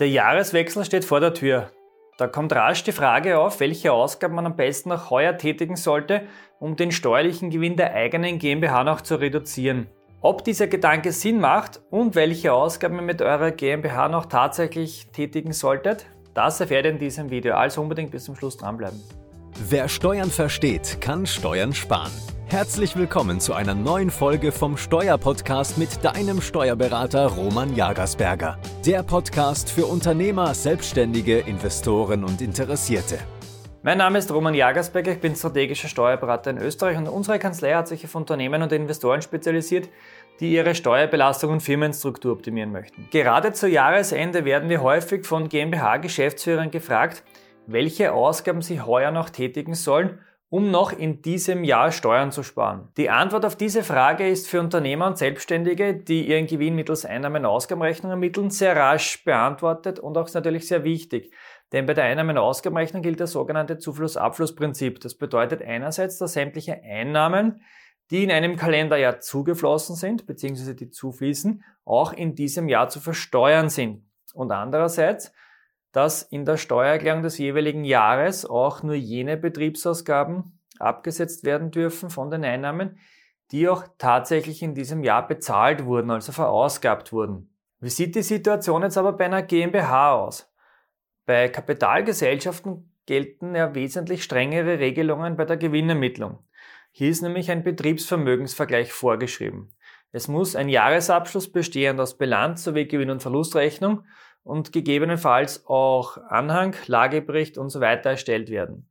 Der Jahreswechsel steht vor der Tür. Da kommt rasch die Frage auf, welche Ausgaben man am besten noch heuer tätigen sollte, um den steuerlichen Gewinn der eigenen GmbH noch zu reduzieren. Ob dieser Gedanke Sinn macht und welche Ausgaben ihr mit eurer GmbH noch tatsächlich tätigen solltet, das erfährt ihr in diesem Video, also unbedingt bis zum Schluss dranbleiben. Wer Steuern versteht, kann Steuern sparen. Herzlich willkommen zu einer neuen Folge vom Steuerpodcast mit deinem Steuerberater Roman Jagersberger. Der Podcast für Unternehmer, Selbstständige, Investoren und Interessierte. Mein Name ist Roman Jagersberger, ich bin strategischer Steuerberater in Österreich und unsere Kanzlei hat sich auf Unternehmen und Investoren spezialisiert, die ihre Steuerbelastung und Firmenstruktur optimieren möchten. Gerade zu Jahresende werden wir häufig von GmbH-Geschäftsführern gefragt, welche Ausgaben sie heuer noch tätigen sollen um noch in diesem Jahr Steuern zu sparen? Die Antwort auf diese Frage ist für Unternehmer und Selbstständige, die ihren Gewinn mittels Einnahmen-Ausgabenrechnung ermitteln, sehr rasch beantwortet und auch natürlich sehr wichtig. Denn bei der Einnahmen-Ausgabenrechnung gilt das sogenannte Zufluss-Abfluss-Prinzip. Das bedeutet einerseits, dass sämtliche Einnahmen, die in einem Kalenderjahr zugeflossen sind, beziehungsweise die zufließen, auch in diesem Jahr zu versteuern sind. Und andererseits, dass in der Steuererklärung des jeweiligen Jahres auch nur jene Betriebsausgaben abgesetzt werden dürfen von den Einnahmen, die auch tatsächlich in diesem Jahr bezahlt wurden, also verausgabt wurden. Wie sieht die Situation jetzt aber bei einer GmbH aus? Bei Kapitalgesellschaften gelten ja wesentlich strengere Regelungen bei der Gewinnermittlung. Hier ist nämlich ein Betriebsvermögensvergleich vorgeschrieben. Es muss ein Jahresabschluss bestehend aus Bilanz sowie Gewinn- und Verlustrechnung und gegebenenfalls auch Anhang, Lagebericht und so weiter erstellt werden.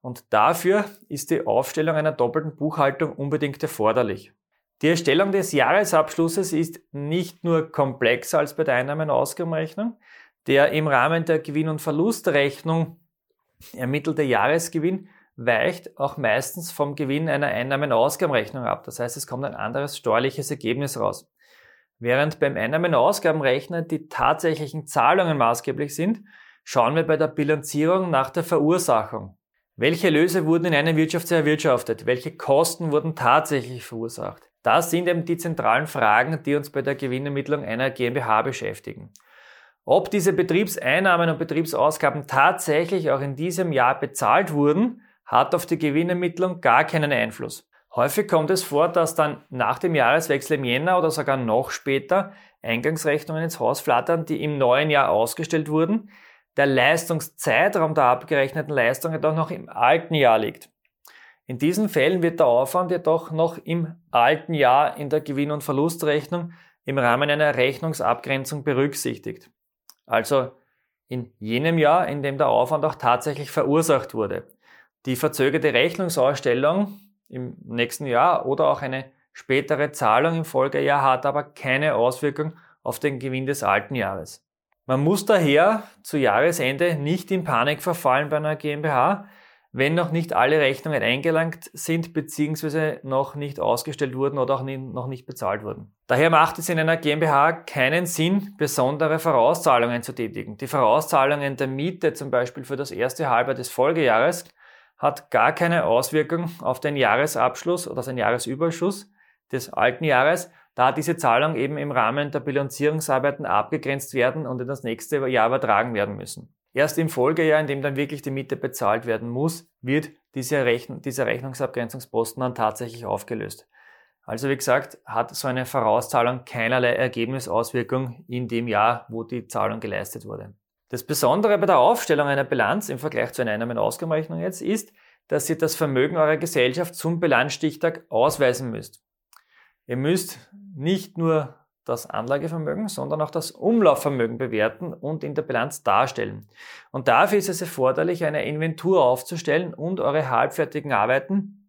Und dafür ist die Aufstellung einer doppelten Buchhaltung unbedingt erforderlich. Die Erstellung des Jahresabschlusses ist nicht nur komplexer als bei der Einnahmen- und Ausgabenrechnung. Der im Rahmen der Gewinn- und Verlustrechnung ermittelte Jahresgewinn weicht auch meistens vom Gewinn einer Einnahmen- und Ausgabenrechnung ab. Das heißt, es kommt ein anderes steuerliches Ergebnis raus. Während beim Einnahmen- und Ausgabenrechner die tatsächlichen Zahlungen maßgeblich sind, schauen wir bei der Bilanzierung nach der Verursachung. Welche Löse wurden in einer Wirtschaft erwirtschaftet? Welche Kosten wurden tatsächlich verursacht? Das sind eben die zentralen Fragen, die uns bei der Gewinnermittlung einer GmbH beschäftigen. Ob diese Betriebseinnahmen und Betriebsausgaben tatsächlich auch in diesem Jahr bezahlt wurden, hat auf die Gewinnermittlung gar keinen Einfluss. Häufig kommt es vor, dass dann nach dem Jahreswechsel im Jänner oder sogar noch später Eingangsrechnungen ins Haus flattern, die im neuen Jahr ausgestellt wurden, der Leistungszeitraum der abgerechneten Leistung jedoch noch im alten Jahr liegt. In diesen Fällen wird der Aufwand jedoch noch im alten Jahr in der Gewinn- und Verlustrechnung im Rahmen einer Rechnungsabgrenzung berücksichtigt. Also in jenem Jahr, in dem der Aufwand auch tatsächlich verursacht wurde. Die verzögerte Rechnungsausstellung im nächsten Jahr oder auch eine spätere Zahlung im Folgejahr hat aber keine Auswirkung auf den Gewinn des alten Jahres. Man muss daher zu Jahresende nicht in Panik verfallen bei einer GmbH, wenn noch nicht alle Rechnungen eingelangt sind bzw. noch nicht ausgestellt wurden oder auch noch nicht bezahlt wurden. Daher macht es in einer GmbH keinen Sinn, besondere Vorauszahlungen zu tätigen. Die Vorauszahlungen der Miete zum Beispiel für das erste Halbjahr des Folgejahres hat gar keine Auswirkung auf den Jahresabschluss oder den Jahresüberschuss des alten Jahres, da diese Zahlung eben im Rahmen der Bilanzierungsarbeiten abgegrenzt werden und in das nächste Jahr übertragen werden müssen. Erst im Folgejahr, in dem dann wirklich die Miete bezahlt werden muss, wird diese Rechnung, dieser Rechnungsabgrenzungsposten dann tatsächlich aufgelöst. Also wie gesagt, hat so eine Vorauszahlung keinerlei Ergebnisauswirkung in dem Jahr, wo die Zahlung geleistet wurde. Das Besondere bei der Aufstellung einer Bilanz im Vergleich zu einer Einnahmenausgabenrechnung jetzt ist, dass ihr das Vermögen eurer Gesellschaft zum Bilanzstichtag ausweisen müsst. Ihr müsst nicht nur das Anlagevermögen, sondern auch das Umlaufvermögen bewerten und in der Bilanz darstellen. Und dafür ist es erforderlich, eine Inventur aufzustellen und eure halbfertigen Arbeiten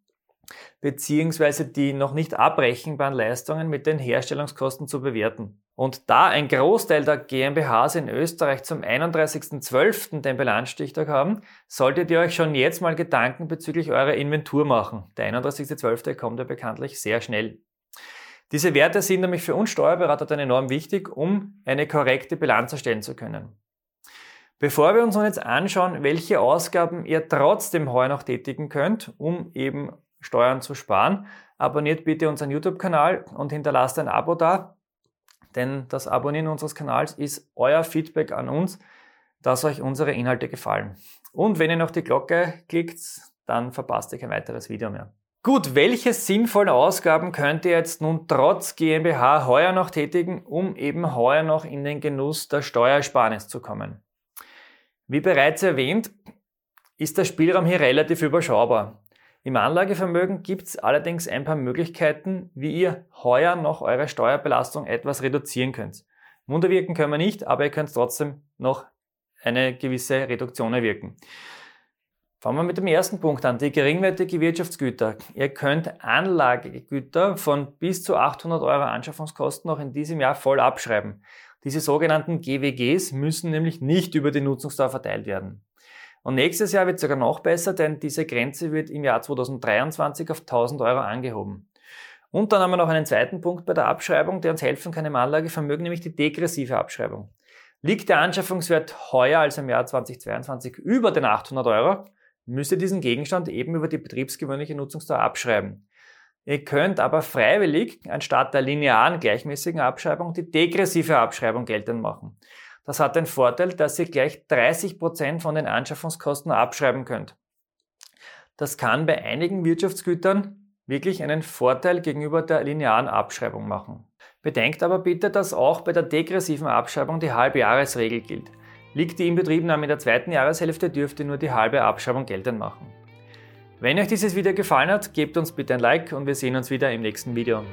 beziehungsweise die noch nicht abbrechenbaren Leistungen mit den Herstellungskosten zu bewerten. Und da ein Großteil der GmbHs in Österreich zum 31.12. den Bilanzstichtag haben, solltet ihr euch schon jetzt mal Gedanken bezüglich eurer Inventur machen. Der 31.12. kommt ja bekanntlich sehr schnell. Diese Werte sind nämlich für uns Steuerberater dann enorm wichtig, um eine korrekte Bilanz erstellen zu können. Bevor wir uns nun jetzt anschauen, welche Ausgaben ihr trotzdem heuer noch tätigen könnt, um eben Steuern zu sparen, abonniert bitte unseren YouTube-Kanal und hinterlasst ein Abo da, denn das Abonnieren unseres Kanals ist euer Feedback an uns, dass euch unsere Inhalte gefallen. Und wenn ihr noch die Glocke klickt, dann verpasst ihr kein weiteres Video mehr. Gut, welche sinnvollen Ausgaben könnt ihr jetzt nun trotz GmbH heuer noch tätigen, um eben heuer noch in den Genuss der Steuersparnis zu kommen? Wie bereits erwähnt, ist der Spielraum hier relativ überschaubar. Im Anlagevermögen gibt es allerdings ein paar Möglichkeiten, wie ihr heuer noch eure Steuerbelastung etwas reduzieren könnt. Wunder wirken können wir nicht, aber ihr könnt trotzdem noch eine gewisse Reduktion erwirken. Fangen wir mit dem ersten Punkt an, die geringwertige Wirtschaftsgüter. Ihr könnt Anlagegüter von bis zu 800 Euro Anschaffungskosten noch in diesem Jahr voll abschreiben. Diese sogenannten GWGs müssen nämlich nicht über die Nutzungsdauer verteilt werden. Und nächstes Jahr wird es sogar noch besser, denn diese Grenze wird im Jahr 2023 auf 1000 Euro angehoben. Und dann haben wir noch einen zweiten Punkt bei der Abschreibung, der uns helfen kann im Anlagevermögen, nämlich die degressive Abschreibung. Liegt der Anschaffungswert heuer als im Jahr 2022 über den 800 Euro, müsst ihr diesen Gegenstand eben über die betriebsgewöhnliche Nutzungsdauer abschreiben. Ihr könnt aber freiwillig anstatt der linearen gleichmäßigen Abschreibung die degressive Abschreibung geltend machen. Das hat den Vorteil, dass ihr gleich 30 Prozent von den Anschaffungskosten abschreiben könnt. Das kann bei einigen Wirtschaftsgütern wirklich einen Vorteil gegenüber der linearen Abschreibung machen. Bedenkt aber bitte, dass auch bei der degressiven Abschreibung die Halbjahresregel gilt. Liegt die Inbetriebnahme in der zweiten Jahreshälfte, dürft ihr nur die halbe Abschreibung geltend machen. Wenn euch dieses Video gefallen hat, gebt uns bitte ein Like und wir sehen uns wieder im nächsten Video.